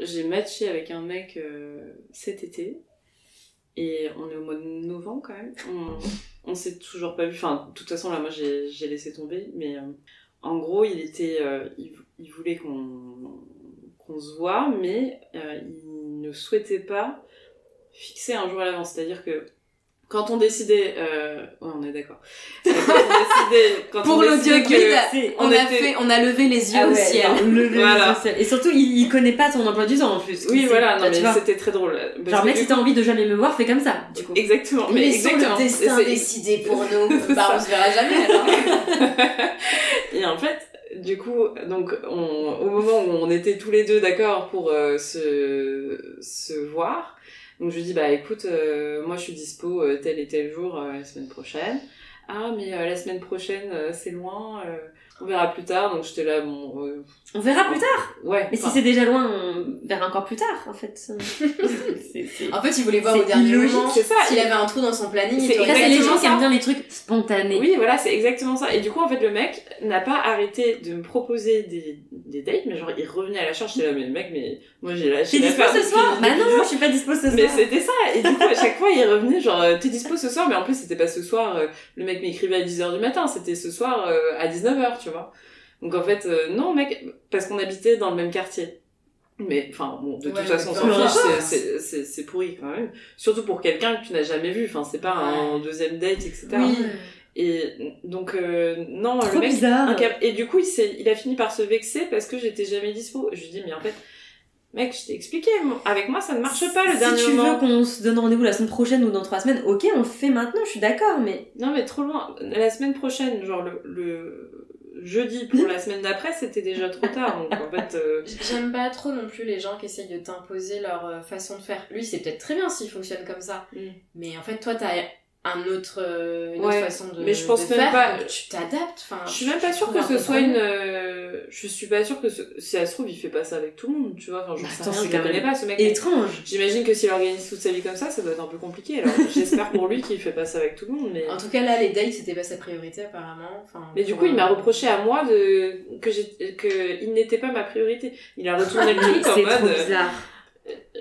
J'ai matché avec un mec euh, cet été et on est au mois de novembre quand même. On, s'est toujours pas vu. Enfin, de toute façon là, moi j'ai, laissé tomber. Mais euh, en gros, il était, euh, il, voulait qu'on se voit, mais il ne souhaitait pas fixer un jour à l'avance. C'est-à-dire que quand on décidait, euh, ouais, on est d'accord. Euh, Quand on décidait, quand Pour l'audio guide, on on, a fait, on a levé les yeux Ah au ciel. non, les yeux au ciel. Et surtout, il, il connaît pas ton emploi du temps en plus. Oui, voilà, non, mais c'était très drôle. Parce Genre, mec, si t'as envie de jamais me voir, fais comme ça, du coup. Exactement, mais Laissons exactement. le destin décider pour nous. Bah, on se verra jamais alors. Et en fait, du coup, donc, on, au moment où on était tous les deux d'accord pour euh, se, se voir, donc je lui dis, bah écoute, euh, moi je suis dispo euh, tel et tel jour euh, la semaine prochaine. Ah, mais la semaine prochaine, c'est loin, on verra plus tard. Donc j'étais là, bon, euh, On verra plus tard. ouais. Mais si c'est déjà loin, on verra encore plus tard, en fait. En fait, il voulait voir au dernier illogique, moment c'est ça. s'il avait un trou dans son planning. C'est dit, les gens exactement qui aiment bien les trucs spontanés. Oui, voilà, c'est exactement ça. Et du coup, en fait, le mec n'a pas arrêté de me proposer des, des dates, mais genre, il revenait à la charge. J'étais là, mais le mec, mais moi j'ai lâché T'es dispo ce soir? Bah non, je suis pas dispo ce soir. Mais c'était ça. Et du coup, à chaque fois, il revenait genre, euh, t'es dispo ce soir, mais en plus, c'était pas ce soir, euh, le mec m'écrivait à 10h du matin, c'était ce soir euh, à 19h, tu vois. Donc en fait, euh, non, mec, parce qu'on habitait dans le même quartier. Mais, enfin, bon, de Ouais, toute façon, c'est- pourri quand même. Surtout pour quelqu'un que tu n'as jamais vu, enfin, c'est pas un deuxième date, etc. Oui. Et donc, euh, non, Trop le mec, bizarre. Et du coup, il, a fini par se vexer parce que j'étais jamais dispo. Je lui dis, mais en fait, mec, je t'ai expliqué, avec moi, ça ne marche pas le si dernier tu moment. veux qu'on se donne rendez-vous la semaine prochaine ou dans trois semaines, ok, on le fait maintenant, je suis d'accord, mais Non, mais trop loin. La semaine prochaine, genre le, le jeudi pour la semaine d'après, c'était déjà trop tard. Donc en fait, euh, J'aime pas trop non plus les gens qui essayent de t'imposer leur euh, façon de faire. Lui, c'est peut-être très bien s'il fonctionne comme ça. Mm. Mais en fait, toi, t'as un autre, euh, une Ouais, autre façon de mais je pense même faire, pas- tu t'adaptes. Enfin, je suis même pas sûre que ce soit une. euh, Je suis pas sûre que ce... si ça se trouve, il fait pas ça avec tout le monde, tu vois. Enfin, j'en Bah, sais rien, je connais pas ce mec. étrange. J'imagine que s'il organise toute sa vie comme ça, ça doit être un peu compliqué. Alors j'espère pour lui qu'il fait pas ça avec tout le monde, mais. En tout cas, là, les dates, c'était pas sa priorité, apparemment. Enfin, Mais du coup, il m'a un- reproché à moi de que j'ai que il n'était pas ma priorité. Il a retourné le truc en mode. euh, bizarre.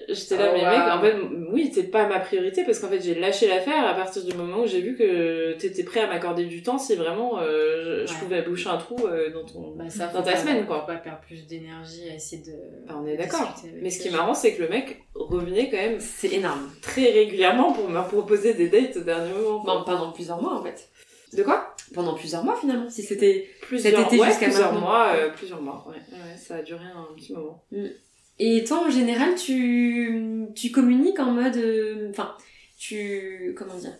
J'étais là, Oh, mais wow. mec, en fait, oui, t'es pas ma priorité parce qu'en fait, j'ai lâché l'affaire à partir du moment où j'ai vu que t'étais prêt à m'accorder du temps si vraiment euh, je, pouvais boucher un trou euh, dans ton. Bah, ça, dans ta semaine, quoi. Pas perdre plus d'énergie à essayer de. Enfin, on est d'accord. Mais ce qui est marrant, c'est que le mec revenait quand même C'est énorme. très régulièrement pour me proposer des dates au dernier moment. Bon, pendant plusieurs mois en fait. De quoi? Pendant plusieurs mois finalement, si c'était. Plusieurs, ouais, jusqu'à plusieurs mois, euh, plusieurs mois. Ouais, ouais, ça a duré un petit moment. Et toi en général, tu, tu communiques en mode. euh, Enfin, tu. Comment dire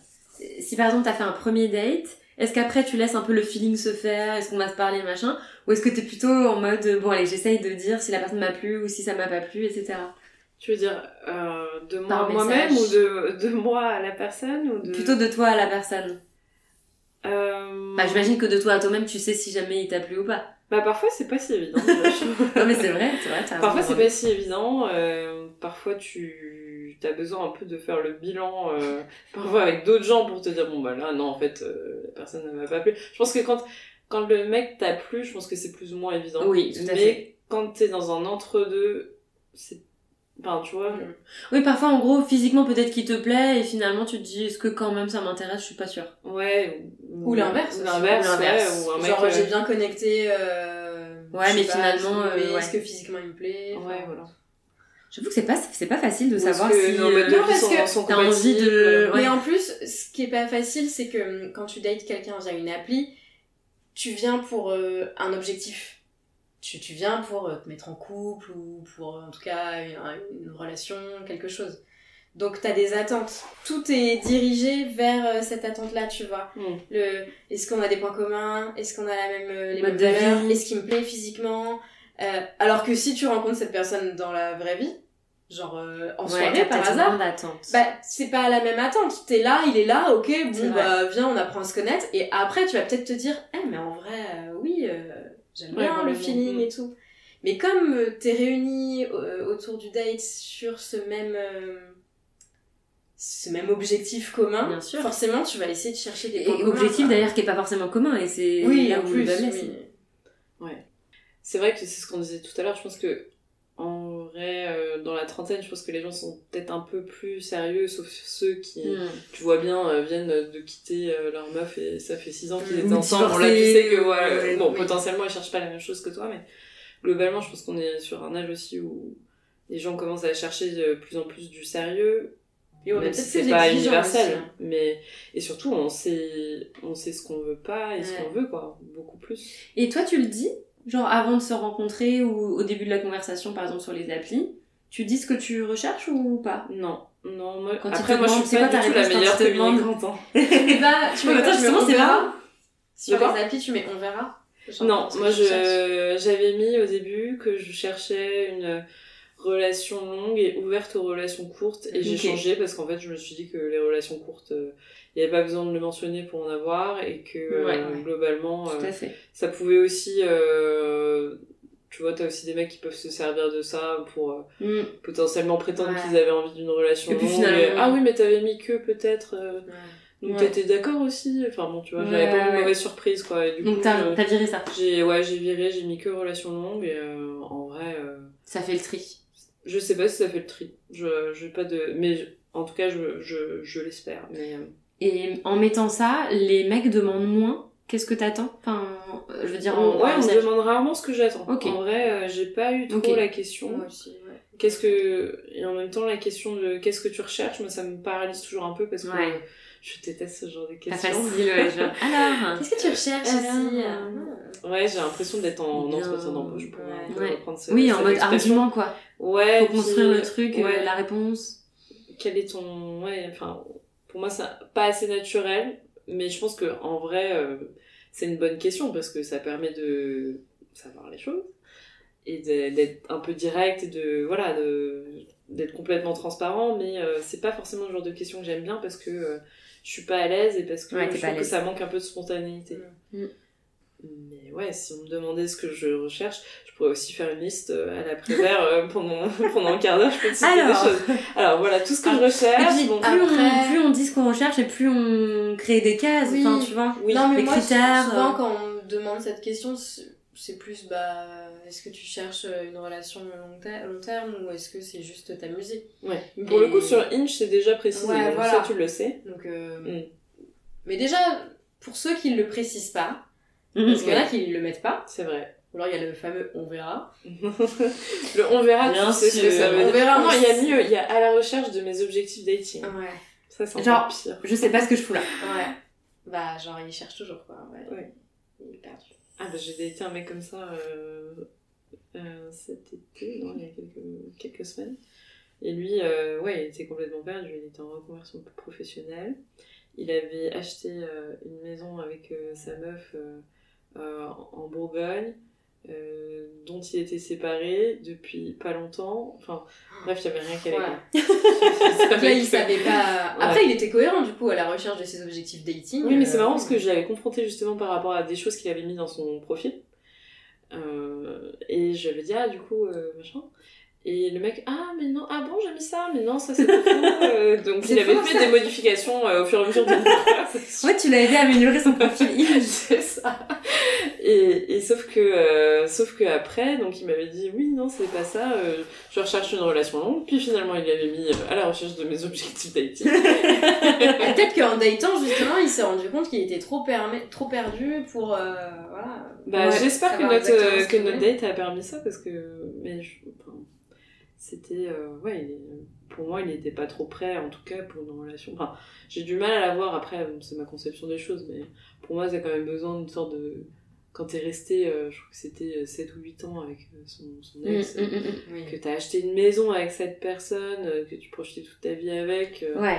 Si par exemple t'as fait un premier date, est-ce qu'après tu laisses un peu le feeling se faire Est-ce qu'on va se parler machin Ou est-ce que t'es plutôt en mode euh, bon allez j'essaye de dire si la personne m'a plu ou si ça m'a pas plu, etc. Tu veux dire euh, de moi à moi-même ou de, de moi à la personne ou de... Plutôt de toi à la personne. Euh... Bah j'imagine que de toi à toi-même tu sais si jamais il t'a plu ou pas. Bah parfois c'est pas si évident. Non mais c'est vrai, c'est vrai. parfois c'est pas si évident. euh, parfois tu as besoin un peu de faire le bilan. euh, parfois avec d'autres gens pour te dire bon bah là non en fait euh, la personne ne m'a pas plu. Je pense que quand quand le mec t'a plu, je pense que c'est plus ou moins évident. Oui, tout à Mais fait. quand t'es dans un entre deux, c'est enfin tu vois. Mm. Oui, parfois, en gros, physiquement, peut-être qu'il te plaît, et finalement, tu te dis, est-ce que quand même ça m'intéresse, je suis pas sûre. Ouais. Ou l'inverse Ou l'inverse. Ou l'inverse. ouais, ou un mec. Genre, euh, j'ai bien connecté. Euh, Ouais, mais pas, finalement, est-ce que- euh, ouais. Est-ce que physiquement il me plaît Enfin, Ouais voilà. J'avoue que c'est pas, c'est pas facile de Ou savoir que si. de euh, Non, vie parce que t'as envie de- euh, Ouais. Mais en plus, ce qui est pas facile, c'est que quand tu dates quelqu'un via une appli, tu viens pour euh, un objectif. Tu, tu viens pour euh, te mettre en couple ou pour en tout cas une, une relation, quelque chose. Donc t'as des attentes. Tout est dirigé vers euh, cette attente-là, tu vois. Mm. Le, est-ce qu'on a des points communs? Est-ce qu'on a la même, euh, les mêmes valeurs? Est-ce qu'il me plaît physiquement? Euh, Alors que si tu rencontres cette personne dans la vraie vie, genre euh, en Ouais, soirée par hasard, bah c'est pas la même attente. T'es là, il est là, ok, bon bah viens, on apprend à se connaître. Et après, tu vas peut-être te dire, eh mais en vrai, euh, oui, euh, j'aime Ouais, bien le feeling et tout. Mais comme euh, t'es réunis euh, autour du date sur ce même euh, ce même objectif commun, Bien sûr. forcément tu vas essayer de chercher des Et points objectif d'ailleurs qui est pas forcément commun et c'est Oui, là où plus, oui. C'est vrai que c'est ce qu'on disait tout à l'heure. Je pense que vrai, euh, dans la trentaine, je pense que les gens sont peut-être un peu plus sérieux, sauf ceux qui, Mm. tu vois bien, euh, viennent de quitter euh, leur meuf et ça fait 6 ans qu'ils Mm. étaient ensemble. On l'a tu sais que, ouais, ouais, bon, oui. potentiellement, ils cherchent pas la même chose que toi, mais globalement, je pense qu'on est sur un âge aussi où les gens commencent à chercher de plus en plus du sérieux. Et on est même si c'est pas universel, aussi, hein. mais et surtout on sait on sait ce qu'on veut pas et ce Ouais. qu'on veut quoi, beaucoup plus. Et toi, tu le dis, genre avant de se rencontrer ou au début de la conversation, par exemple sur les applis, tu dis ce que tu recherches ou pas? Non, non, moi, Quand après moi je suis pas quoi du tout la meilleure communicante. Et bah, tu mets justement, c'est marrant. Sur les applis, tu mets on verra. Non, moi j'avais mis au début que je cherchais une relation longue et ouverte aux relations courtes et j'ai changé parce qu'en fait je me suis dit que les relations courtes il n'y avait pas besoin de le mentionner pour en avoir et que euh, Ouais, ouais. globalement euh, ça pouvait aussi euh, tu vois t'as aussi des mecs qui peuvent se servir de ça pour euh, Mm. potentiellement prétendre Ouais. qu'ils avaient envie d'une relation Et puis longue finalement- et, ah oui mais t'avais mis que peut-être euh, donc t'étais d'accord aussi enfin bon tu vois j'avais pas une mauvaise surprise quoi et du Donc t'as euh, viré ça. j'ai ouais j'ai viré j'ai mis que relation longue et euh, en vrai euh, Ça fait le tri. Je sais pas si ça fait le tri je j'ai pas de mais je- en tout cas je je, je l'espère mais euh, Et en mettant ça, les mecs demandent moins. Qu'est-ce que t'attends? Enfin, je veux dire, en, ouais on me demande rarement ce que j'attends en vrai euh, j'ai pas eu trop Ok. la question Moi aussi, ouais. qu'est-ce que et en même temps la question de qu'est-ce que tu recherches moi ça me paralyse toujours un peu parce que Ouais. euh, je déteste ce genre de Pas questions facile, ouais. genre, Alors Qu'est-ce que tu recherches Alors, ici euh, ouais j'ai l'impression d'être en entretien d'embauche pour Ouais. reprendre ce- Oui, en mode argument, quoi. Ouais Faut puis- construire le truc, euh, ouais. la réponse. quel est ton ouais enfin pour moi c'est pas assez naturel mais je pense que en vrai euh, c'est une bonne question parce que ça permet de savoir les choses et d'être un peu direct et de voilà de d'être complètement transparent mais euh, c'est pas forcément le genre de question que j'aime bien parce que euh, je suis pas à l'aise et parce que Ouais, je trouve que ça manque un peu de spontanéité Mm. mais ouais si on me demandait ce que je recherche je pourrais aussi faire une liste euh, à la prévère euh, pendant pendant un quart d'heure je peux te citer des Alors. choses alors voilà tout ce que Ah, je recherche Et puis, bon, plus, après- on, plus on dit ce qu'on recherche et plus on crée des cases, Oui. enfin, tu vois. Oui. non, mais les moi, critères, souvent, euh. quand on me demande cette question, c'est plus, bah, est-ce que tu cherches une relation long, ter- long terme ou est-ce que c'est juste t'amuser Ouais. Pour le Et- coup, sur Inch, c'est déjà précisé. Ouais, donc voilà. Ça, tu le sais. Donc, euh, Mm. Mais déjà, pour ceux qui ne le précisent pas, Mhm. parce qu'il y en a qui ne le mettent pas, C'est vrai. Ou alors il y a le fameux on verra. le on verra, Bien tu sais ce que ça veut On verra, Non, on il y a mieux. Il y a à la recherche de mes objectifs dating. Ouais. Ça, c'est Genre- encore pire. Je sais pas ce que je fous là. Ouais. Bah, genre, il cherche toujours, quoi. Ouais. Ouais. Il est perdu. Ah, bah, j'ai daté un mec comme ça euh, euh, cet été, non, il y a quelques, quelques semaines. Et lui, euh, ouais, il était complètement perdu. Il était en reconversion professionnelle. Il avait acheté euh, une maison avec euh, sa meuf euh, euh, en Bourgogne, euh, dont il était séparé depuis pas longtemps. Enfin, bref, il n'y avait rien qui allait. Ouais. là, il savait pas. Ouais. Après, il était cohérent, du coup, à la recherche de ses objectifs dating. Oui, mais c'est Euh, marrant parce que je l'avais confronté justement par rapport à des choses qu'il avait mis dans son profil. Euh, et je lui avais dit, ah, du coup, machin. Et le mec, ah, mais non, ah bon, j'ai mis ça, mais non, ça c'est pas faux. Euh, donc C'est il avait faux, fait ça. des modifications euh, au fur et à mesure de Ouais, tu l'as aidé à améliorer son profil c'est ça. Et, et sauf que, euh, sauf que après, donc il m'avait dit, oui, non, c'est pas ça, euh, je recherche une relation longue. Puis finalement, il avait mis euh, à la recherche de mes objectifs dating. Peut-être qu'en datant, justement, il s'est rendu compte qu'il était trop, perdu pour. euh, voilà. Bah, Ouais, j'espère que notre, que notre date a permis ça parce que, mais je- enfin, c'était, ouais, il est- pour moi, il n'était pas trop prêt, en tout cas, pour une relation. Enfin, j'ai du mal à la voir après, c'est ma conception des choses, mais pour moi, t'as quand même besoin d'une sorte de. Quand t'es resté, euh, je crois que c'était 7 ou 8 ans avec euh, son, son ex, mm, mm, Oui. que t'as acheté une maison avec cette personne, euh, que tu projetais toute ta vie avec, euh. Ouais.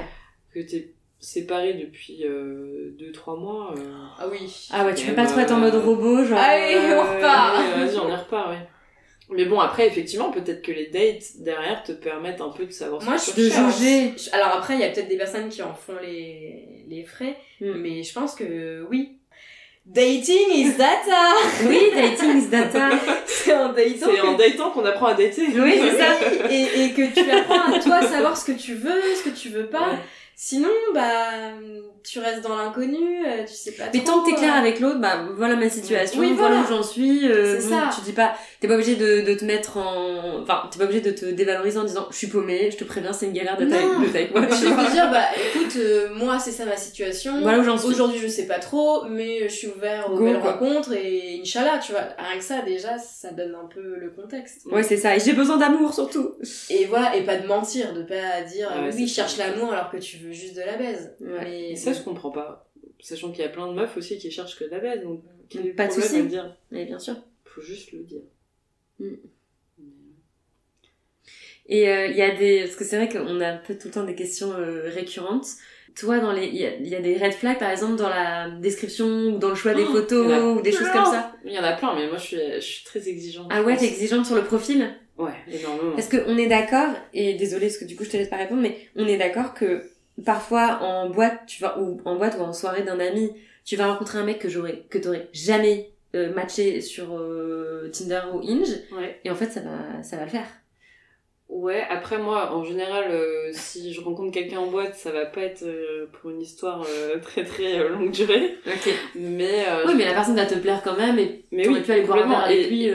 que t'es séparé depuis 2-3 mois. euh, Ah oui. Ah ouais, tu peux pas bah, trop être en mode robot, genre. Allez, on repart. Ouais, Vas-y, on y repart, oui. Mais bon, après, effectivement, peut-être que les dates derrière te permettent un peu de savoir Moi, ce que je tu de recherches. jauger. Alors après, il y a peut-être des personnes qui en font les, les frais, Mm. mais je pense que oui. Dating is data Oui, dating is data. C'est en datant C'est que- en datant qu'on apprend à dater. Oui, c'est ça. et, et que tu apprends à toi savoir ce que tu veux, ce que tu veux pas. Ouais. Sinon, bah, tu restes dans l'inconnu, euh, tu sais pas Mais trop, tant que t'es clair euh, avec l'autre, bah voilà ma situation, Oui, voilà, voilà. où j'en suis. euh, C'est ça. Tu dis pas, t'es pas obligé de, de te mettre en, enfin t'es pas obligé de te dévaloriser en disant je suis paumée, je te préviens c'est une galère d'être avec, moi. Vois. peux dire, bah écoute, euh, moi c'est ça ma situation. Voilà où j'en suis. Aujourd'hui je sais pas trop, mais je suis ouvert aux Go, belles quoi. rencontres et Inch'Allah, tu vois. Rien que ça déjà, ça donne un peu le contexte. Ouais c'est ça. Et j'ai besoin d'amour surtout. Et voilà, et pas de mentir, de pas dire Ouais, euh, c'est oui, ça. cherche l'amour alors que tu veux juste de la baise. Ouais. Mais Et ça, je comprends pas. Sachant qu'il y a plein de meufs aussi qui cherchent que de la baise, donc quel le Pas de problème souci. à le dire? Mais bien sûr. Faut juste le dire. Mm. Et euh, il y a des, parce que c'est vrai qu'on a un peu tout le temps des questions euh, récurrentes. Toi, dans les, il y a, il y a des red flags par exemple dans la description ou dans le choix des Oh, photos a ou des choses comme ça? Il y en a plein, mais moi je suis, je suis très exigeante. Ah ouais, t'es exigeante sur le profil? Ouais, énormément. Parce qu'on est d'accord, et désolé parce que du coup je te laisse pas répondre, mais on est d'accord que parfois en boîte, tu vas, ou en boîte ou en soirée d'un ami, tu vas rencontrer un mec que j'aurais, que t'aurais jamais euh, matché sur euh, Tinder ou Hinge, Ouais. et en fait ça va, ça va le faire. Ouais, après moi, en général, euh, si je rencontre quelqu'un en boîte, ça va pas être euh, pour une histoire euh, très très longue durée. Ok. Mais, Oui, mais la personne va te plaire quand même, et mais oui, pu aller boire un verre complètement. avec Et- lui.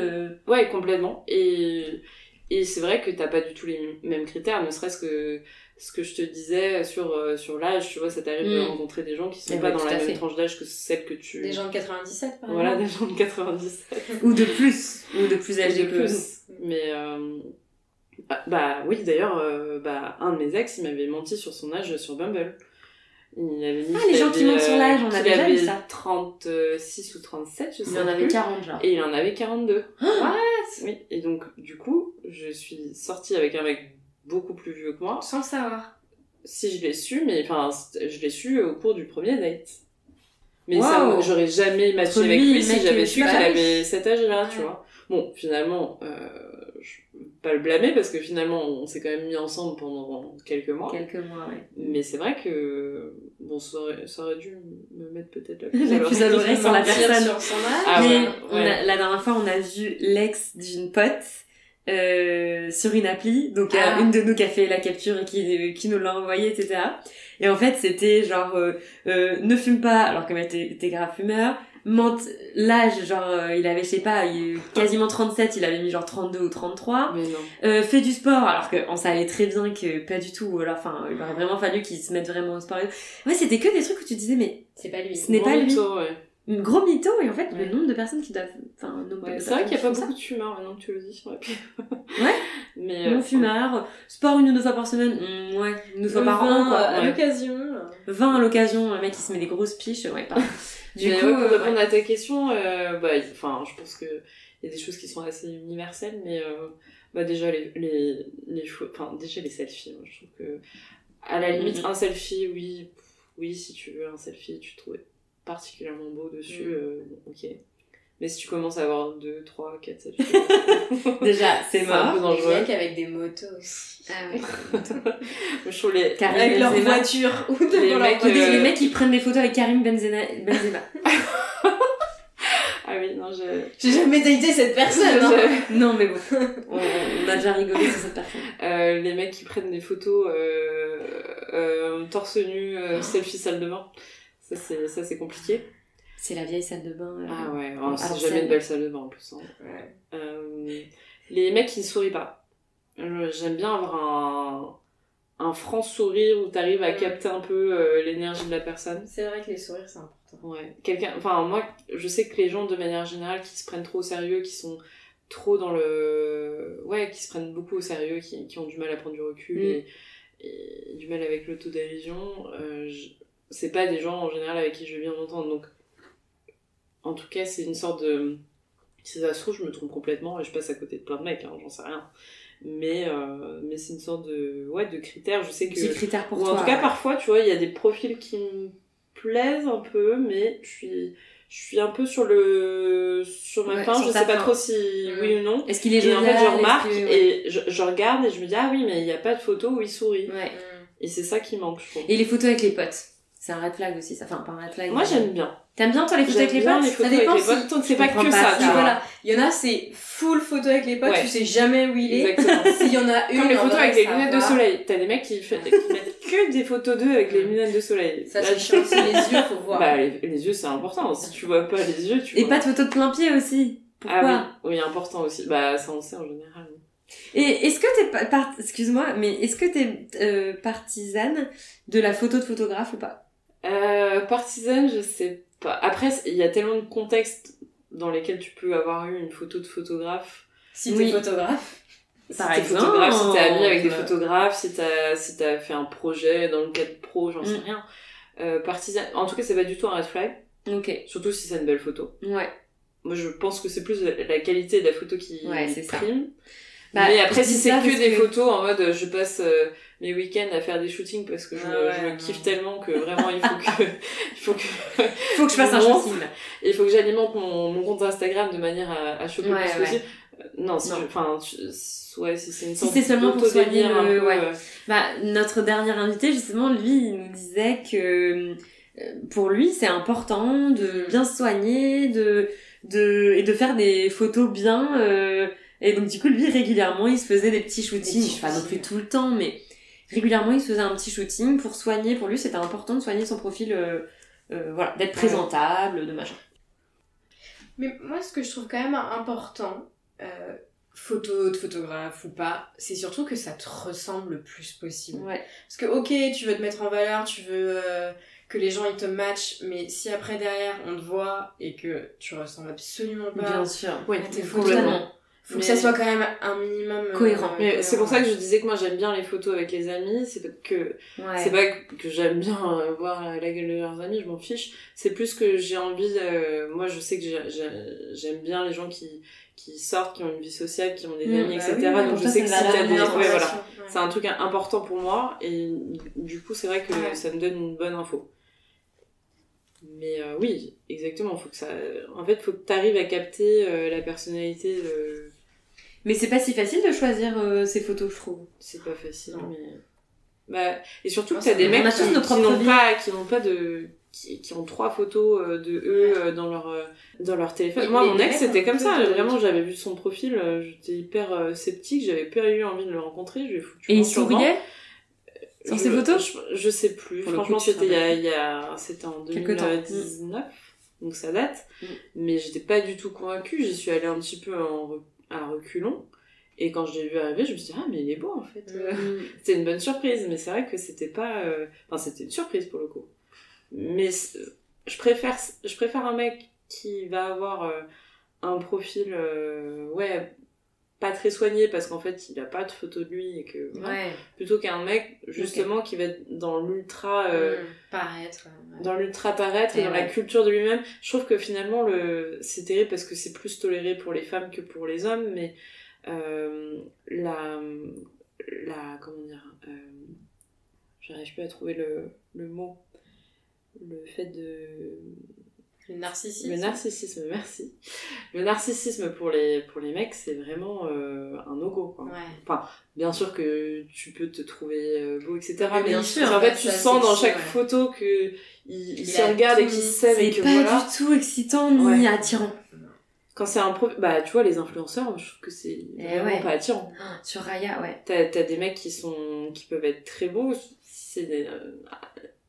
Ouais, complètement. Et, et c'est vrai que t'as pas du tout les mêmes critères, ne serait-ce que ce que je te disais sur, euh, sur l'âge, tu vois, ça t'arrive de Mm. rencontrer des gens qui sont Eh pas ouais, dans tout la même fait. tranche d'âge que celle que tu... des gens de 97 par Voilà, exemple. des gens de 97. Ou de plus, ou de plus âgés de que plus. Mais euh, ah, bah oui, d'ailleurs, euh, bah, un de mes ex, il m'avait menti sur son âge sur Bumble. Il avait mis Ah, les gens qui avait, mentent sur l'âge, on a qu'il déjà avait vu ça. 36 ou 37, je sais Il y en avait plus. 40 genre. Et il en avait 42. What? Oui, et donc du coup, je suis sortie avec un mec beaucoup plus vieux que moi. Sans le savoir. Si je l'ai su, mais enfin, je l'ai su au cours du premier date. Mais Wow. ça, j'aurais jamais matché avec lui, si j'avais su qu'il avait cet âge-là, tu vois. Bon, finalement, euh, je peux pas le blâmer parce que finalement, on s'est quand même mis ensemble pendant quelques mois. Quelques mois, ouais. Mais c'est vrai que bon, ça aurait, ça aurait dû me mettre peut-être la puce à l'oreille sur la personne. sur son âge. Ah mais ouais, on ouais. a- la dernière fois, on a vu l'ex d'une pote euh, sur une appli. Donc, Ah. une de nous qui a fait la capture et qui, qui nous l'a envoyé, etc. Et en fait, c'était genre, euh, euh, ne fume pas, alors que était, était grave fumeur. Mente, l'âge, genre, euh, il avait, je sais pas, il, quasiment 37, il avait mis genre 32 ou 33. Mais non. Euh, fait du sport, alors que on savait très bien que pas du tout. ou Alors, enfin, il aurait vraiment fallu qu'il se mette vraiment au sport. Ouais, c'était que des trucs où tu disais, mais C'est pas lui. Ce n'est pas lui. ouais. Un gros mytho, et en fait, Ouais. le nombre de personnes qui doivent, enfin, Ouais, de c'est vrai qu'il y a pas beaucoup de fumeurs maintenant que tu le dis sur la. Ouais. Mais ça. euh, Non fumeur, sport une ou deux fois par semaine, mm, ouais, une ou deux fois par an, quoi. À l'occasion. 20 à l'occasion, un mec qui se met des grosses piches, ouais, pas. Du mais coup, pour euh, répondre à ta question, euh, bah, enfin, je pense que il y a des choses qui sont assez universelles, mais euh, bah déjà les les les enfin déjà les selfies, moi, je trouve que à la limite Mhm. un selfie, oui, oui, si tu veux un selfie, tu te trouvais particulièrement beau dessus, Mhm. euh, bon, ok. Mais si tu commences à avoir 2, 3, 4 selfies, déjà, c'est C'est un mort. peu Les dangereux. mecs avec des motos aussi. Ah ouais. je trouve les Karim Avec leur voiture ou Les devant leur mecs, euh, les mecs qui prennent des photos avec Karim Benzema. Benzema. ah oui, non, je J'ai jamais daté cette personne. hein. non, mais bon, on, on a déjà rigolé sur cette personne. Euh, les mecs qui prennent des photos euh, euh, torse nu, euh, selfie salle de bain. Ça c'est ça c'est compliqué. C'est la vieille salle de bain. euh, Ah ouais, à oh, c'est jamais une belle salle de bain en plus. hein. Euh, les mecs qui ne sourient pas. Euh, J'aime bien avoir un un franc sourire où t'arrives à Mm. capter un peu euh, l'énergie de la personne. C'est vrai que les sourires c'est important. Ouais. Quelqu'un, enfin moi, je sais que les gens de manière générale qui se prennent trop au sérieux, qui sont trop dans le, ouais, qui se prennent beaucoup au sérieux, qui, qui ont du mal à prendre du recul Mm. et, et du mal avec l'autodérision, je- c'est pas des gens en général avec qui je vais bien m'entendre. Donc, en tout cas, c'est une sorte de, si ça se trouve, je me trompe complètement et je passe à côté de plein de mecs, hein, j'en sais rien. Mais, euh, mais c'est une sorte de, ouais, de critère. Je sais que Petit critère pour ou toi. en tout cas, ouais. parfois, tu vois, il y a des profils qui me plaisent un peu, mais je suis, je suis un peu sur le sur ma Ouais, fin, je sais pas fin. trop si oui ou non. Est-ce qu'il est Et en fait, je remarque que- et je, je regarde et je me dis ah oui, mais il n'y a pas de photo où il sourit. Ouais. Et c'est ça qui manque, je trouve. Et les photos avec les potes. C'est un red flag aussi, ça. Enfin, pas un red flag. Moi, mais- j'aime bien. T'aimes bien, toi, les photos avec les potes photos dépend si- c'est pas que ça, ça. tu vois. Voilà, il y en a c'est full photo avec les potes, Ouais. tu sais jamais où il est. S'il y en a une, Comme les photos vrai, avec les ça lunettes va. de soleil. T'as des mecs qui, fait- qui mettent que des photos d'eux avec les lunettes de soleil. Ça c'est chiant, c'est les yeux, faut voir. Bah, les, les yeux, c'est important. Si tu vois pas les yeux, tu Et vois. pas de photos de plein pied aussi. Pourquoi Ah oui, oui, important aussi. Bah, ça on sait en général. Et est-ce que t'es pa- par... excuse-moi, mais est-ce que t'es euh, partisane de la photo de photographe ou pas? Euh, partisane, je sais pas. Après, il y a tellement de contextes dans lesquels tu peux avoir eu une photo de photographe. Si t'es Oui. photographe. Par si t'es photographe, si t'es ami avec des photographes, si t'as si fait un projet dans le cadre pro, j'en sais Mm. rien. Euh, partisane, en tout cas, c'est pas du tout un red flag. Ok. Surtout si c'est une belle photo. Ouais. Moi, je pense que c'est plus la qualité de la photo qui Ouais, c'est ça. Bah, mais après, si c'est que des que- photos en mode je passe euh, mes week-ends à faire des shootings parce que je, Ah me- ouais, je me non. kiffe tellement que vraiment il faut que il faut que Faut que je fasse un shooting. il faut que j'alimente mon, mon compte Instagram de manière à, à choper Ouais, plus ouais. possible. Euh, Non, si enfin ouais, si c'est une Si sorte c'est seulement pour soigner le- peu, ouais. euh, Bah, notre dernier invité, justement, lui, il nous disait que pour lui, c'est important de bien se soigner, de, de, et de faire des photos bien. euh, et donc, du coup, lui, régulièrement, il se faisait des petits shootings. petits Pas non plus tout le temps, mais régulièrement, il se faisait un petit shooting pour soigner. Pour lui, c'était important de soigner son profil, euh, euh, voilà, d'être présentable, de machin. Mais moi, ce que je trouve quand même important, euh, photo de photographe ou pas, c'est surtout que ça te ressemble le plus possible. Ouais. Parce que, ok, tu veux te mettre en valeur, tu veux que les gens ils te matchent, mais si après derrière on te voit et que tu ressembles absolument pas, Bien sûr. Oui, à tes photos, faut Mais- que ça soit quand même un minimum euh, Cohérent. Mais c'est pour ça que je disais que moi j'aime bien les photos avec les amis, c'est parce que Ouais. C'est pas que j'aime bien euh, voir la gueule de leurs amis, je m'en fiche. C'est plus que j'ai envie. euh, moi, je sais que j'ai- j'ai- j'aime bien les gens qui qui sortent, qui ont une vie sociale, qui ont des Mm, amis, bah etc. oui, ouais, Donc je sais que si t'as des, ouais, voilà, Ouais. c'est un truc important pour moi et du coup c'est vrai que Ouais. ça me donne une bonne info. Mais euh, oui, exactement. Faut que ça. En fait, faut que t'arrives à capter euh, la personnalité. Le... Mais c'est pas si facile de choisir euh, ces photos, je trouve. C'est pas facile, Non. mais. Bah, et surtout que t'as des me- mecs qui, qui n'ont pas, qui n'ont pas de, qui, qui ont trois photos euh, de eux euh, dans leur, euh, dans leur téléphone. Et Moi, mon ex, c'était comme ça. Vraiment, j'avais vu son profil, j'étais hyper euh, sceptique, j'avais pas eu envie de le rencontrer, je lui ai foutu Et il souriait Sur ces photos je, je sais plus. Pour Franchement, c'était il y a, il y a, c'était en Quelque temps. 2019. Donc ça date. Mm. Mais j'étais pas du tout convaincue. J'y suis allée un petit peu en, à reculons. Et quand je l'ai vu arriver, je me suis dit, ah, mais il est beau, en fait. Euh, C'était une bonne surprise, mais c'est vrai que c'était pas. euh, Enfin, c'était une surprise pour le coup. Mais c'est- je préfère, je préfère un mec qui va avoir euh, un profil, euh, ouais, pas très soigné parce qu'en fait il a pas de photo de lui et que. voilà. Ouais. Plutôt qu'un mec, justement, qui va être dans l'ultra. euh, Mm. Paraître. ouais. dans l'ultra paraître et Et dans la culture de lui-même. Je trouve que finalement, le... c'est terrible parce que c'est plus toléré pour les femmes que pour les hommes, mais euh, la, la. Comment dire euh, J'arrive plus à trouver le, le mot. Le fait de. Le narcissisme. Le narcissisme, merci. Le narcissisme pour les, pour les mecs, c'est vraiment euh, un no-go. quoi. Ouais. Bien sûr que tu peux te trouver euh, beau, etc. Oui, mais bien sûr, en fait, ça, tu c'est sens dans chaque ouais. photo que il, il se regarde et qu'il s'aime et C'est que pas voilà. du tout excitant ni Ouais. attirant. Quand c'est un pro... bah tu vois les influenceurs, je trouve que c'est Eh vraiment ouais. pas attirant. Sur Raya, ouais. T'as t'as des mecs qui sont qui peuvent être très beaux, c'est des- euh,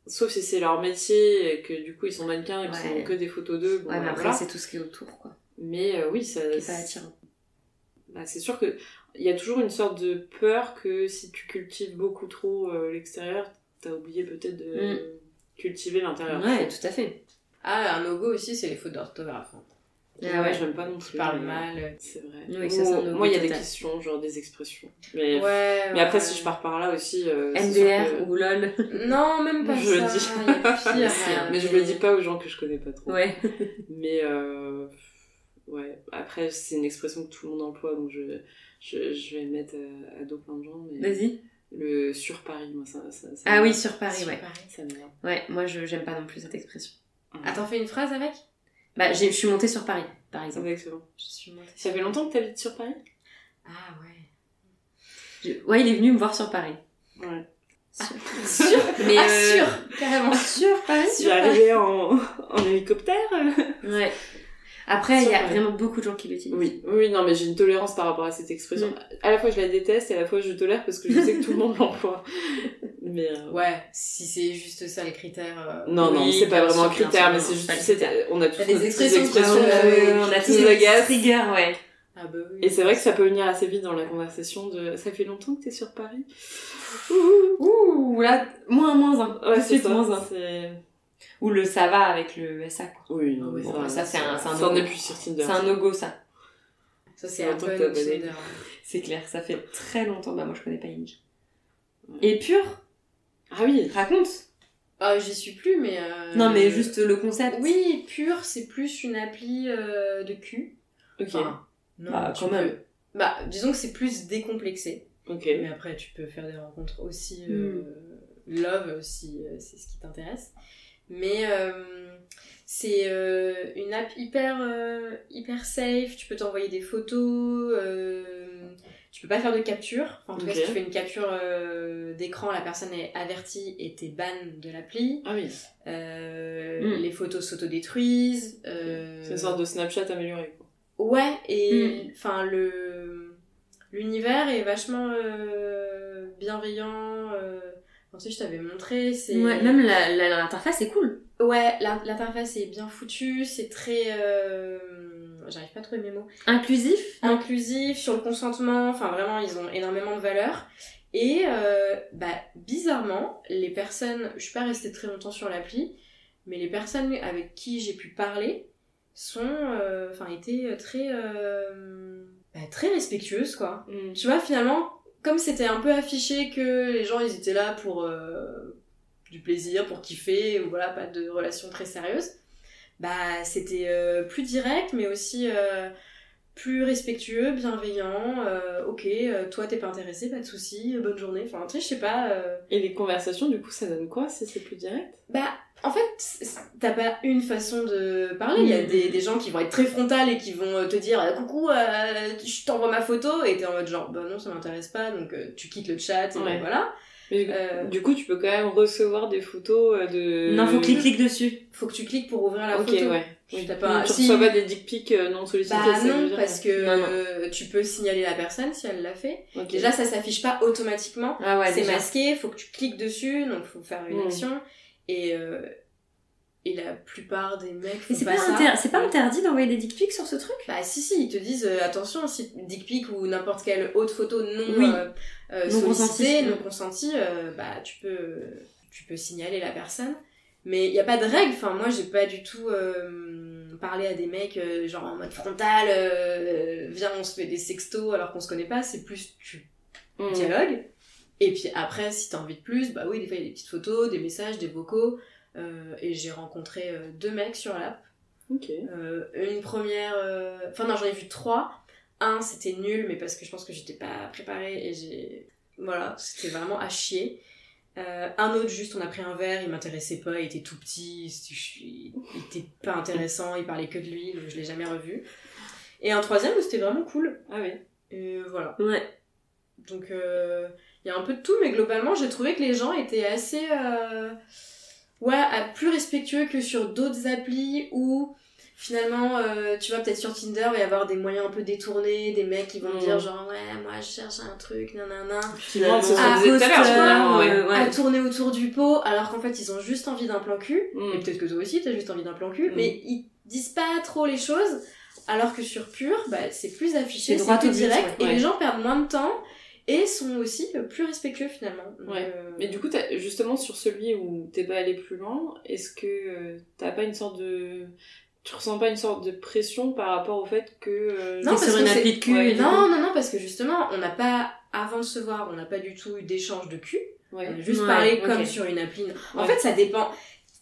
sauf si c'est leur métier et que du coup ils sont mannequins et qu'ils Ouais. ont que des photos d'eux. Bon, ouais, mais bah, après, voilà. c'est tout ce qui est autour, quoi. Mais euh, oui, ça. Qui est pas attirant. bah, c'est sûr que il y a toujours une sorte de peur que si tu cultives beaucoup trop euh, l'extérieur, t'as oublié peut-être de cultiver l'intérieur. Ouais, tout à fait. Ah, un no-go aussi, c'est les fautes d'orthographe. hein. Ah ouais. j'aime pas non Qui plus. parlent mais- mal. C'est vrai. Oui, ça, Moi, il y a des questions, genre des expressions. Mais, Ouais. mais après, ouais. si je pars par là aussi. euh, que- ou LOL. Non, même pas Je le ça. dis. Il y a pire. hein, Mais je le dis pas aux gens que je connais pas trop. Ouais. Mais euh, ouais, après c'est une expression que tout le monde emploie, donc je, je, je vais mettre à, à dos plein de gens. Mais Vas-y. le sur Paris, moi ça, ça, ça Ah oui, sur Paris, Sur ouais. Paris. Ça. Ouais, moi, je j'aime pas non plus cette expression. Attends, fais une phrase avec Bah, je suis montée sur Paris, par exemple. Exactement. Je suis montée. Ça fait longtemps que t'habites sur Paris? Ah ouais. Je- Ouais, il est venu me voir sur Paris. Ouais. Sûr Mais Ah, euh, sûr Carrément. Sur Paris Tu es arrivé en, en hélicoptère Ouais. Après, il y a Paris. vraiment beaucoup de gens qui l'utilisent. Oui, oui, non, mais j'ai une tolérance par rapport à cette expression. Mm. À la fois, je la déteste et à la fois, je tolère parce que je sais que tout le monde l'emploie. Mais euh, Ouais, si c'est juste ça les critères. euh, non, non, oui, c'est pas vraiment un critère, mais c'est juste, le critère. on a tous des expressions nous- on a tous agacent. triggers, ouais. Ah bah oui. Et c'est vrai que ça peut venir assez vite dans la conversation de ça fait longtemps que t'es sur Paris? Ouh, là, moins, moins un. Tout Ouais, de c'est suite, ça. moins un. Ou le ça va avec le SA, quoi. Oui, non, mais bon, ça, c'est un- c'est un ça no-go. est plus sur Tinder. C'est un no-go, ça. Ça, c'est un peu. C'est clair, ça fait très longtemps. Bah, moi, je connais pas Inge. Et Pure, Ah oui, raconte. Ah, j'y suis plus, mais. euh, Non, mais juste le concept. Oui, Pure, c'est plus une appli euh, de cul. ok, Enfin, non, Bah, quand peux- même. Bah, disons que c'est plus décomplexé. ok. Mais après, tu peux faire des rencontres aussi euh, love si c'est ce qui t'intéresse. Mais c'est une app hyper, hyper safe. Tu peux t'envoyer des photos. Tu peux pas faire de capture. Enfin, en tout cas, si tu fais une capture euh, d'écran, la personne est avertie et t'es ban de l'appli. Ah oui, Euh, Mm. Les photos s'autodétruisent. euh, c'est une sorte de Snapchat amélioré. Quoi. Ouais, et enfin le l'univers est vachement euh, bienveillant. euh, enfin, tu sais, je t'avais montré, c'est Ouais, même la- la- l'interface est cool. ouais, l'in- l'interface est bien foutue, c'est très euh, j'arrive pas à trouver mes mots. Inclusif? Inclusif sur le consentement, enfin vraiment ils ont énormément de valeur. Et euh, bah bizarrement, les personnes, je suis pas restée très longtemps sur l'appli, mais les personnes avec qui j'ai pu parler sont, euh, enfin étaient très, euh, bah, très respectueuses quoi. Mm. Tu vois finalement, comme c'était un peu affiché que les gens ils étaient là pour du plaisir, pour kiffer, ou voilà pas de relation très sérieuse, bah c'était euh, plus direct, mais aussi euh, plus respectueux, bienveillant. euh, ok, toi t'es pas intéressé, pas de souci, bonne journée. Enfin, tu sais, je sais pas. Et les conversations, du coup, ça donne quoi si c'est plus direct? Bah, en fait, t'as pas une façon de parler. Il y a Mm. des, des gens qui vont être très frontales et qui vont te dire coucou, je t'envoie ma photo et t'es en mode genre bah non ça m'intéresse pas donc tu quittes le chat et Ouais. voilà. Mais Euh, Du coup, tu peux quand même recevoir des photos euh, de. Non, faut qu'il clique dessus. Faut que tu cliques pour ouvrir la Ok, photo. ouais. Tu Oui. pas- tu si- reçois pas des dick pics euh, non sollicités Bah non, parce que Non, non. euh, tu peux signaler la personne si elle l'a fait. Ok. Déjà, ça s'affiche pas automatiquement. Ah ouais, c'est masqué, faut que tu cliques dessus, donc faut faire une Mm. action. Et, euh, et la plupart des mecs font pas, pas, ça. c'est pas interdit d'envoyer des dick pics sur ce truc? Bah si si, ils te disent euh, attention si dick pic ou n'importe quelle autre photo non Oui. euh, euh, Non consentie. non consentie, euh, bah tu peux tu peux signaler la personne. Mais il y a pas de règle. Enfin moi j'ai pas du tout parlé à des mecs genre en mode frontal, viens on se fait des sextos alors qu'on se connaît pas. C'est plus tu Mm. dialogues. Et puis après si t'as envie de plus, bah oui des fois il y a des petites photos, des messages, des vocaux. Euh, et j'ai rencontré euh, deux mecs sur l'app. Euh, une première. Enfin, non, j'en ai vu trois. Un, c'était nul, mais parce que je pense que j'étais pas préparée et j'ai. Voilà, c'était vraiment à chier. Euh, un autre, juste, on a pris un verre, il m'intéressait pas, il était tout petit, il était pas intéressant, il parlait que de lui, donc je l'ai jamais revu. Et un troisième où c'était vraiment cool. Ah oui. Et voilà. Ouais. Donc, euh, il y a un peu de tout, mais globalement, j'ai trouvé que les gens étaient assez. euh, ouais, à- plus respectueux que sur d'autres applis où finalement, euh, tu vois, peut-être sur Tinder, il va y avoir des moyens un peu détournés, des mecs qui vont Mm. dire genre, ouais, moi je cherche un truc, nanana. Finalement, à poster, ouais. euh, ouais. À tourner autour du pot, alors qu'en fait, ils ont juste envie d'un plan cul. Mm. Et peut-être que toi aussi, t'as juste envie d'un plan cul. Mm. Mais ils disent pas trop les choses. Alors que sur Pure, bah, c'est plus affiché, C'est plus direct. ouais. Et les gens perdent moins de temps et sont aussi euh, plus respectueux finalement. Ouais. euh, Mais du coup, t'as- justement, sur celui où t'es pas allé plus loin, est-ce que euh, t'as pas une sorte de. Tu ressens pas une sorte de pression par rapport au fait que. euh, Non, parce sur que une c'est- appli de cul. Ouais. Non, non, non, parce que justement, on n'a pas, avant de se voir, on n'a pas du tout eu d'échange de cul. Ouais. On a juste Ouais, parlé comme sur une appli. En Ouais. fait, ça dépend.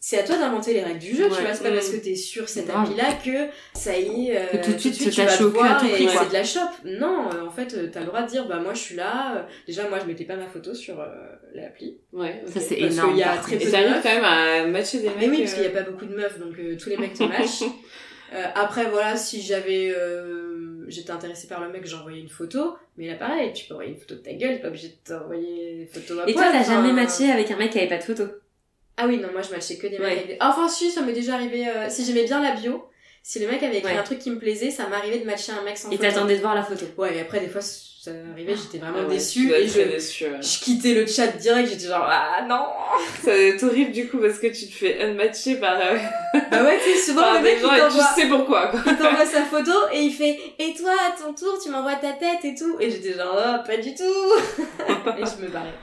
C'est à toi d'inventer les règles du jeu, tu Ouais. vois. C'est pas Mm. parce que t'es sur cette Grave. appli-là que ça y est. euh, Que tout de suite, tu vas te au cul à voir tout et quoi. c'est de la shop. Non, euh, en fait, euh, t'as le droit de dire, bah moi je suis là. Euh, Déjà, moi je mettais pas ma photo sur euh, l'appli. Ouais. Ça, c'est Parce énorme. qu'il y a très peu Et de t'arrives meufs. quand même à matcher des mecs. Mais oui, parce qu'il y a pas beaucoup de meufs, donc euh, tous les mecs te matchent. Euh, après, voilà, si j'avais. euh, J'étais intéressée par le mec, j'envoyais une photo. Mais là, pareil, tu peux envoyer une photo de ta gueule, t'es pas obligé de t'envoyer une photo à Et toi, t'as jamais matché avec un mec qui avait pas de photo? Ah oui, non, moi je matchais que des Ouais. Enfin, si, ça m'est déjà arrivé. euh, Si j'aimais bien la bio, si le mec avait écrit Ouais. un truc qui me plaisait, ça m'arrivait de matcher un mec sans Et photo. t'attendais de voir la photo. Ouais, et après, des fois, ça arrivait, j'étais vraiment Ah ouais, déçue. Et je... ouais. je quittais le chat direct, j'étais genre, ah non Ça doit être horrible du coup parce que tu te fais unmatcher par, euh, Bah ouais, tu sais, souvent par le mec, il et tu t'envoie... sais pourquoi quoi. il t'envoie sa photo et il fait et toi à ton tour tu m'envoies ta tête et tout et j'étais genre oh, pas du tout et je me barrais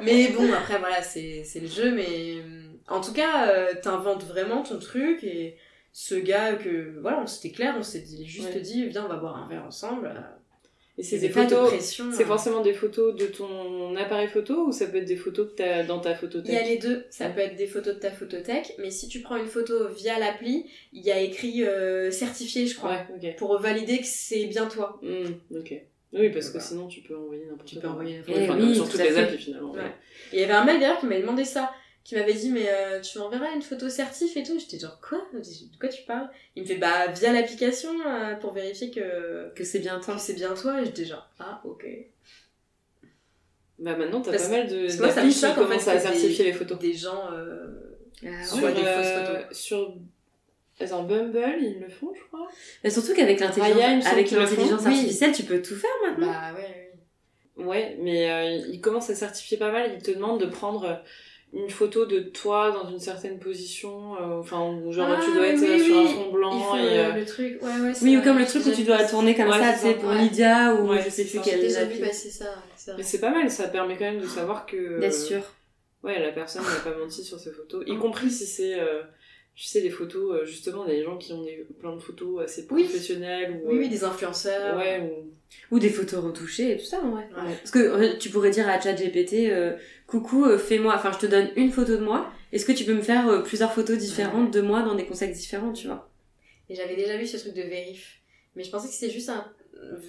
mais bon après voilà c'est c'est le jeu mais euh, en tout cas euh, t'inventes vraiment ton truc et ce gars que voilà on c'était clair on s'est juste Ouais. dit viens on va boire un verre ensemble Et c'est des de photos. C'est euh. forcément des photos de ton appareil photo ou ça peut être des photos que t'as dans ta il y a photothèque les deux, ça peut être des photos de ta photothèque, mais si tu prends une photo via l'appli, il y a écrit euh, certifié, je crois, Ouais, pour valider que c'est bien toi. Hmm, ok. Oui, parce que Voilà. sinon tu peux envoyer n'importe Tu quoi. peux envoyer enfin, Eh oui, sur tout toutes les applis finalement. Ouais. Et il y avait un mec d'ailleurs qui m'avait demandé ça, qui m'avait dit mais euh, tu m'enverras une photo certif et tout. J'étais genre quoi? De quoi tu parles? Il me fait bah via l'application euh, pour vérifier que, Que c'est bien toi. c'est bien toi et j'étais genre ah ok. Bah maintenant t'as Parce- pas mal de parce moi, ça me qui en fait, à que des- certifier les photos. Des gens euh, Ah Sur ouais. des fausses euh, photos. Sur Attends, Bumble, ils le font, je crois. Mais surtout qu'avec l'intelligence, semble avec l'intelligence Oui. artificielle, tu peux tout faire maintenant. bah ouais. oui. Ouais, mais euh, ils commencent à certifier pas mal. Ils te demandent de prendre une photo de toi dans une certaine position. euh, Enfin, genre Ah, tu dois être oui, euh, sur oui. un fond blanc Il faut et. le, euh, le truc ouais ouais. Oui, ou comme le truc où tu dois tourner comme Ouais, ça, c'est tu sais, ça. pour Ouais. Lydia ou Ouais, je sais plus quelle déjà vu passer ça. Mais c'est pas mal, ça permet quand même de savoir que. Bien sûr. Ouais, la personne n'a pas menti sur ses photos. Y compris si c'est. Euh, tu sais, les photos, euh, justement, des gens qui ont des, plein de photos assez Oui. professionnelles. Ou, Oui euh, oui des influenceurs. Ouais, ou. Ou des photos retouchées et tout ça, en vrai. Ouais. Parce que euh, tu pourrais dire à ChatGPT, euh, coucou, euh, fais-moi, enfin je te donne une photo de moi, est-ce que tu peux me faire euh, plusieurs photos différentes de moi dans des contextes différents, tu vois? Et j'avais déjà vu ce truc de vérif. Mais je pensais que c'était juste un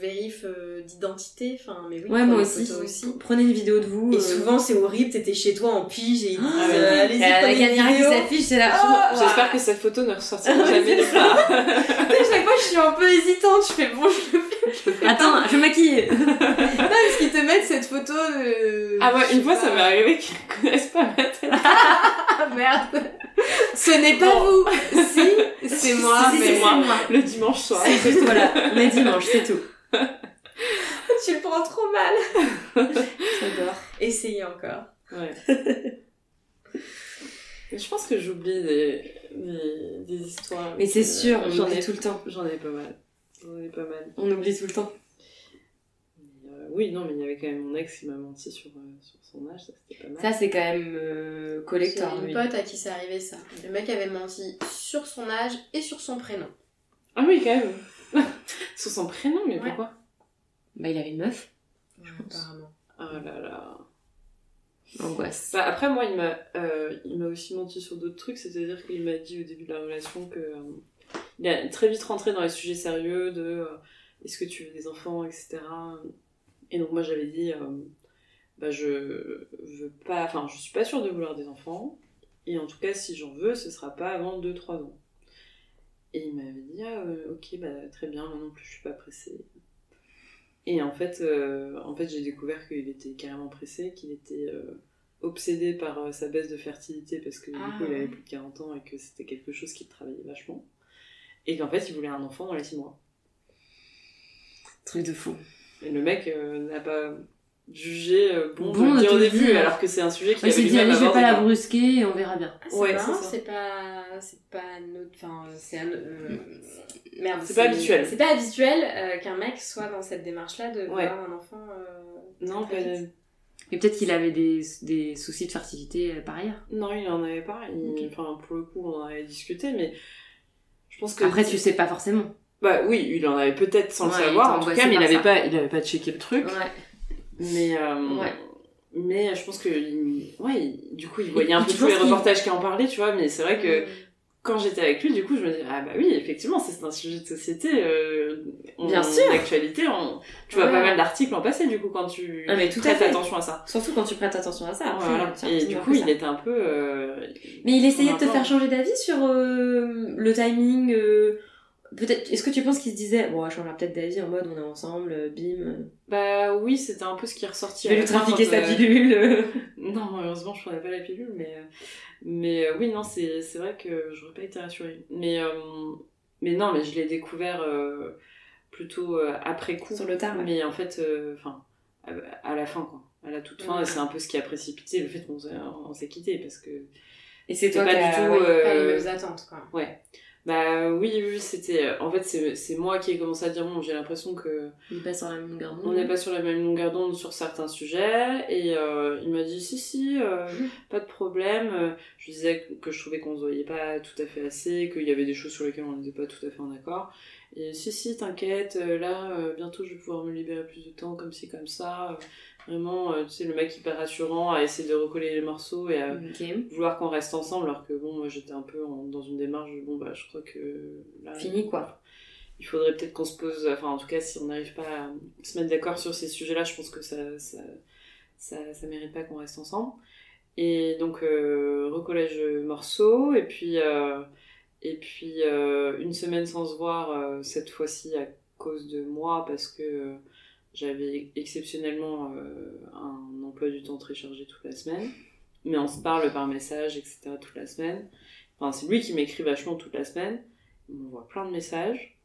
vérif euh, d'identité. Enfin, mais oui, Ouais, moi aussi. aussi. Prenez une vidéo de vous. Et euh, souvent, c'est horrible, t'étais chez toi en pige et ils disent Ah ouais. euh, allez-y, la prenez une caméra qui vidéo. s'affiche, c'est là. Ah, J'espère que cette photo ne ressortira jamais part. À chaque fois, je suis un peu hésitante. Je fais bon, je le fais. Attends, je maquille. Non, parce qu'ils te mettent cette photo de. Ah ouais, une fois, ça m'est arrivé qu'ils reconnaissent pas ma tête. Ah merde. Ce n'est pas vous. Si, c'est moi. Si, mais c'est moi. moi. Le dimanche soir. C'est tout, voilà. Est dimanche, c'est tout. tu le prends trop mal. J'adore. Essayez encore. Ouais. Je pense que j'oublie des, des, des histoires. Mais c'est sûr, j'en ai tout le temps. J'en ai pas mal. J'en ai pas mal. On oublie tout le temps. Oui, non, mais il y avait quand même mon ex qui m'a menti sur, euh, sur son âge, ça c'était pas mal. Ça, c'est quand même euh, collector, J'ai une lui. pote à qui c'est arrivé ça. Le mec avait menti sur son âge et sur son prénom. Ah oui, quand même. sur son prénom, mais Ouais. pourquoi? Bah, il avait une meuf. apparemment. Oh là là. Angoisse. Bah, après, moi, il m'a euh, il m'a aussi menti sur d'autres trucs, c'est-à-dire qu'il m'a dit au début de la relation que. euh, il a très vite rentré dans les sujets sérieux de euh, est-ce que tu veux des enfants, etc. Et donc, moi, j'avais dit euh, bah, je veux pas. Enfin, je suis pas sûre de vouloir des enfants, et en tout cas, si j'en veux, ce sera pas avant 2-3 ans. Et il m'avait dit ah, euh, ok, bah, très bien, moi non plus, je suis pas pressée. Et en fait, euh, en fait j'ai découvert qu'il était carrément pressé, qu'il était obsédé par sa baisse de fertilité parce que du Ah, coup il avait ouais. plus de 40 ans et que c'était quelque chose qui le travaillait vachement. Et qu'en fait il voulait un enfant dans les 6 mois. Truc de fou. Et le mec euh, n'a pas jugé euh, bon, Bon de au début alors que c'est un sujet qui Il s'est avait dit, lui-même allez, je vais pas la quoi. brusquer et on verra bien. Ah, c'est Ouais, marrant, c'est pas, c'est pas notre, enfin, c'est un, euh, merde. C'est pas habituel. C'est pas habituel euh, qu'un mec soit dans cette démarche-là de Ouais. voir un enfant. euh, Non, pas-. Et peut-être qu'il avait des, des soucis de fertilité par ailleurs. non, il en avait pas. Il-. Enfin, pour le coup, on en avait discuté, mais je pense que. Après, tu sais pas forcément. Bah oui, il en avait peut-être sans Ouais, le savoir, en tout cas, mais il par avait ça. pas, il avait pas checké le truc. Ouais. Mais, euh, Ouais. mais je pense que, ouais, du coup, il voyait un peu tous les reportages qui en parlaient, tu vois, mais c'est vrai que quand j'étais avec lui, du coup, je me disais, ah bah oui, effectivement, c'est un sujet de société, euh, on- Bien sûr. d'actualité, on- tu vois Ouais. pas mal d'articles en passer, du coup, quand tu Ah, mais tout à prêtes fait. attention à ça. Surtout quand tu prêtes attention à ça. Voilà. tiens, Et du coup, il ça. était un peu, euh, Mais il essayait de te faire changer d'avis sur euh, le timing euh, peut-être, est-ce que tu penses qu'il se disait, bon, on changera peut-être d'avis en mode on est ensemble, euh, bim. euh, Bah oui, c'était un peu ce qui est ressorti. Je vais lui trafiquer sa euh, pilule. Non, malheureusement, je prenais pas la pilule, mais, mais oui, non, c'est c'est vrai que j'aurais pas été rassurée. Mais, euh, mais non, mais je l'ai découvert euh, plutôt après coup. Sur le tard, ouais. Mais en fait, enfin, à, la fin, quoi. À la toute fin, Ouais. et c'est un peu ce qui a précipité le fait qu'on s'est- on s'est quitté, parce que Et c'est toi pas qui du tout, ouais. Pas les mêmes attentes, quoi. ouais. Bah oui, oui, c'était. En fait, c'est moi qui ai commencé à dire bon, j'ai l'impression que Il passe sur la même longueur d'onde. on n'est pas sur la même longueur d'onde sur certains sujets et euh, il m'a dit si si euh, pas de problème Euh, je lui disais que- je trouvais qu'on se voyait pas tout à fait assez qu'il y avait des choses sur lesquelles on n'était pas tout à fait en accord et si si t'inquiète euh, là euh, bientôt je vais pouvoir me libérer plus de temps comme ci comme ça Euh, vraiment euh, tu sais le mec hyper rassurant à essayer de recoller les morceaux et à vouloir qu'on reste ensemble alors que bon moi j'étais un peu en- dans une démarche bon bah je crois que là Fini, quoi. il faudrait peut-être qu'on se pose enfin en tout cas si on n'arrive pas à se mettre d'accord sur ces sujets là je pense que ça ça, ça, ça mérite pas qu'on reste ensemble et donc euh, recollage morceaux et puis euh, et puis euh, une semaine sans se voir cette fois-ci à cause de moi parce que j'avais exceptionnellement euh, un emploi du temps très chargé toute la semaine. Mais on se parle par message etc toute la semaine. Enfin c'est lui qui m'écrit vachement toute la semaine. Il m'envoie plein de messages.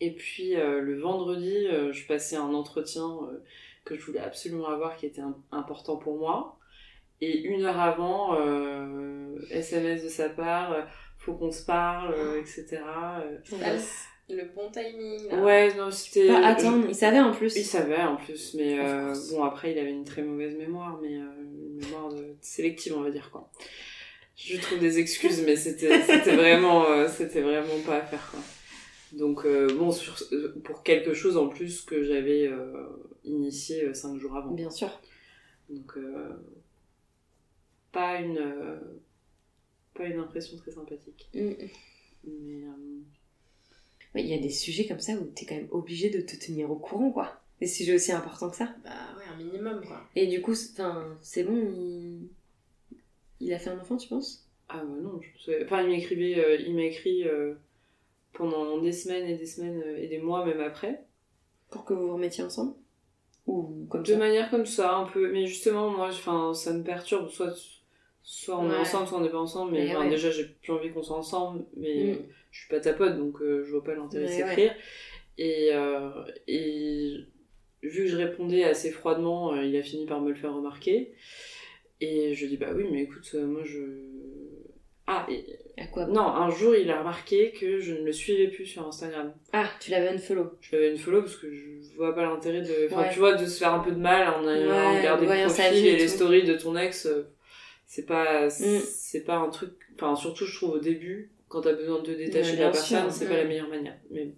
Et puis euh, le vendredi euh, je passais un entretien que je voulais absolument avoir qui était im- important pour moi. Et une heure avant SMS de sa part faut qu'on se parle etc. Le bon timing. là. ouais non c'était Pas attendre, il savait en plus. il savait en plus, mais euh, bon après il avait une très mauvaise mémoire, mais euh, une mémoire de... sélective on va dire quoi. Je trouve des excuses, mais c'était c'était vraiment euh, c'était vraiment pas à faire quoi. Donc euh, bon sur, euh, pour quelque chose en plus que j'avais euh, initié euh, cinq jours avant. Bien sûr. Donc euh, pas une euh, pas une impression très sympathique. Mm. Mais euh, Il y a des sujets comme ça où t'es quand même obligé de te tenir au courant, quoi. Des sujets aussi importants que ça. Bah ouais, un minimum, quoi. Et du coup, c'est- bon, il... il a fait un enfant, tu penses? Ah bah non, je sais. Enfin, il m'écrivait, euh, il m'a écrit euh, pendant des semaines et des semaines euh, et des mois même après. Pour que vous vous remettiez ensemble? Ou comme De ça? manière comme ça, un peu. Mais justement, moi, enfin, ça me perturbe. Soit, soit on est ensemble, soit on n'est pas ensemble. Mais Mais enfin, ouais. déjà, j'ai plus envie qu'on soit ensemble. Mais Mm. je suis pas ta pote, donc euh, je vois pas l'intérêt de ouais. s'écrire. Et, euh, et vu que je répondais assez froidement, euh, il a fini par me le faire remarquer. Et je dis, bah oui, mais écoute, euh, moi je. Ah, et, À quoi Non, un jour, il a remarqué que je ne le suivais plus sur Instagram. Ah, tu l'avais unfollow. Je l'avais une follow parce que je vois pas l'intérêt de. Enfin, tu vois, de se faire un peu de mal en allant Ouais, regarder le voyant sa profil vie et et les stories de ton ex. C'est pas, Mm. c'est pas un truc. Enfin, surtout, je trouve au début, quand t'as besoin de te détacher de la personne, c'est Mm. pas la meilleure manière. Mais bon.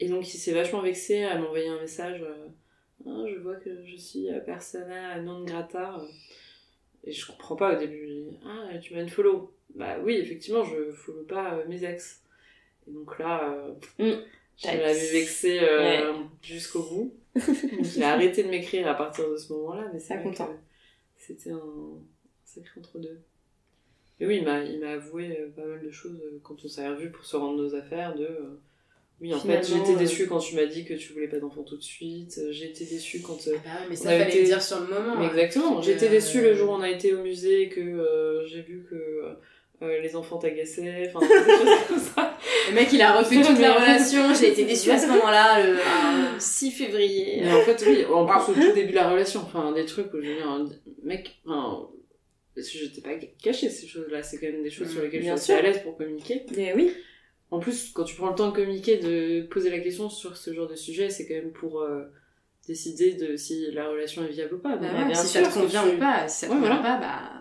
Et donc, il s'est vachement vexé à m'envoyer un message. euh, Ah, je vois que je suis euh, persona non grata. euh. Et je comprends pas au début. Ah, tu m'as une follow. Bah oui, effectivement, je follow pas euh, mes ex. Et donc là, euh, Mm. je l'avais vexé jusqu'au bout. Donc, il a arrêté de m'écrire à partir de ce moment-là, mais c'est content. c'était un sacré entre-deux. Et oui, il m'a, avoué euh, pas mal de choses euh, quand on s'est revus pour se rendre nos affaires. De, euh, oui, en fait, j'étais euh, déçue quand tu m'as dit que tu voulais pas d'enfant tout de suite. J'ai été déçue quand. euh, Bah mais ça fallait été- le dire sur le moment. mais hein. exactement, j'étais déçue le jour où on a été au musée et que j'ai vu que euh, les enfants t'agaçaient. Enfin, des choses comme ça. Le mec, il a refait toute Mais- la relation. J'ai été déçue à ce moment-là, le un 6 février. Mais en fait, oui, en plus, au tout début de la relation, enfin, des trucs où je dire, un mec, enfin, parce que je t'ai pas caché ces choses-là, c'est quand même des choses sur lesquelles je suis assez à l'aise pour communiquer. Mais oui. En plus, quand tu prends le temps de communiquer, de poser la question sur ce genre de sujet, c'est quand même pour euh, décider de si la relation est viable ou pas. Bah ouais, bien si sûr, ça te convient tu- ou pas, si ça te Ouais, convient voilà. pas, bah.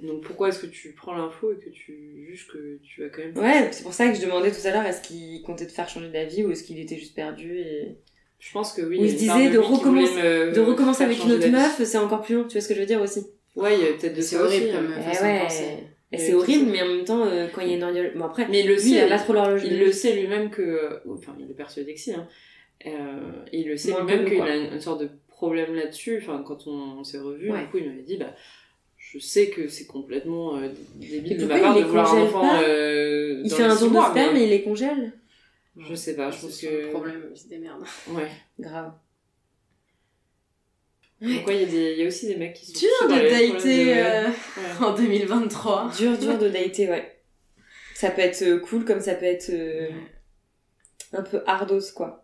Donc pourquoi est-ce que tu prends l'info et que tu juges que tu vas quand même... Ouais, c'est pour ça que je demandais tout à l'heure est-ce qu'il comptait te faire changer d'avis ou est-ce qu'il était juste perdu et... Je pense que oui. Ou il se disait de recommencer- me De recommencer avec une autre meuf, c'est encore plus long, tu vois ce que je veux dire aussi Ouais, il y a peut-être de ça horrible comme hein. Façon de penser. ouais. Et Et c'est horrible, mais en même temps, euh, quand il y a une horloge... Bon après, Mais il le lui, il sait, a pas trop l'horloge il le sait lui-même que... Enfin, il est persuadé que si, hein. Euh, il le sait lui-même qu'il a une, sorte de problème là-dessus. Enfin, quand on, s'est revus, Ouais. du coup, il m'avait dit, bah... Je sais que c'est complètement euh, débile de ma part il de vouloir un enfant euh, Il fait un don de sperme mais- et il les congèle. Je sais pas, je pense que. problème, il se démerde. Ouais. Grave. Ouais, il y, a y aussi des mecs qui sont. Dur de dater de- euh, Ouais. en 2023. Dur, dur de dater, ouais. Ça peut être euh, cool comme ça peut être euh, un peu hardos, quoi.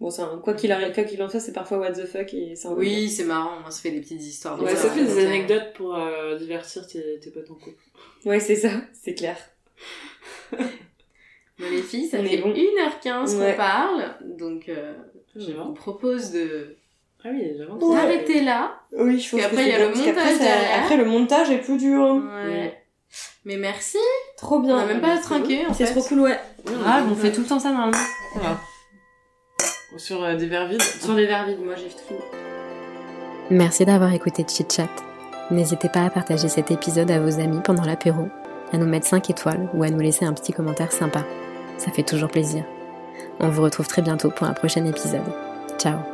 Bon, un- quoi qu'il arrive, quoi qu'il en soit, c'est parfois what the fuck et Oui, c'est marrant, on se fait des petites histoires. Ouais, ça fait des raconter. anecdotes pour euh, divertir tes, tes potes en couple. Ouais, c'est ça, c'est clair. Mais les filles, ça On fait bon. 1h15 Ouais. qu'on parle, donc euh, je vous propose de Ah oui, j'avance. Ouais. d'arrêter là. Oui, je pense qu'après, il y a le montage derrière. Après, le montage est plus dur. Ouais. Mais merci, Trop on bien. n'a même pas trinqué en C'est fait. trop cool, ouais. Grave, on fait tout le temps ça normalement. Voilà. Sur euh, des verres vides. Sur les verres vides, moi j'ai tout. Merci d'avoir écouté Chit Chat. N'hésitez pas à partager cet épisode à vos amis pendant l'apéro, à nous mettre 5 étoiles ou à nous laisser un petit commentaire sympa. Ça fait toujours plaisir. On vous retrouve très bientôt pour un prochain épisode. Ciao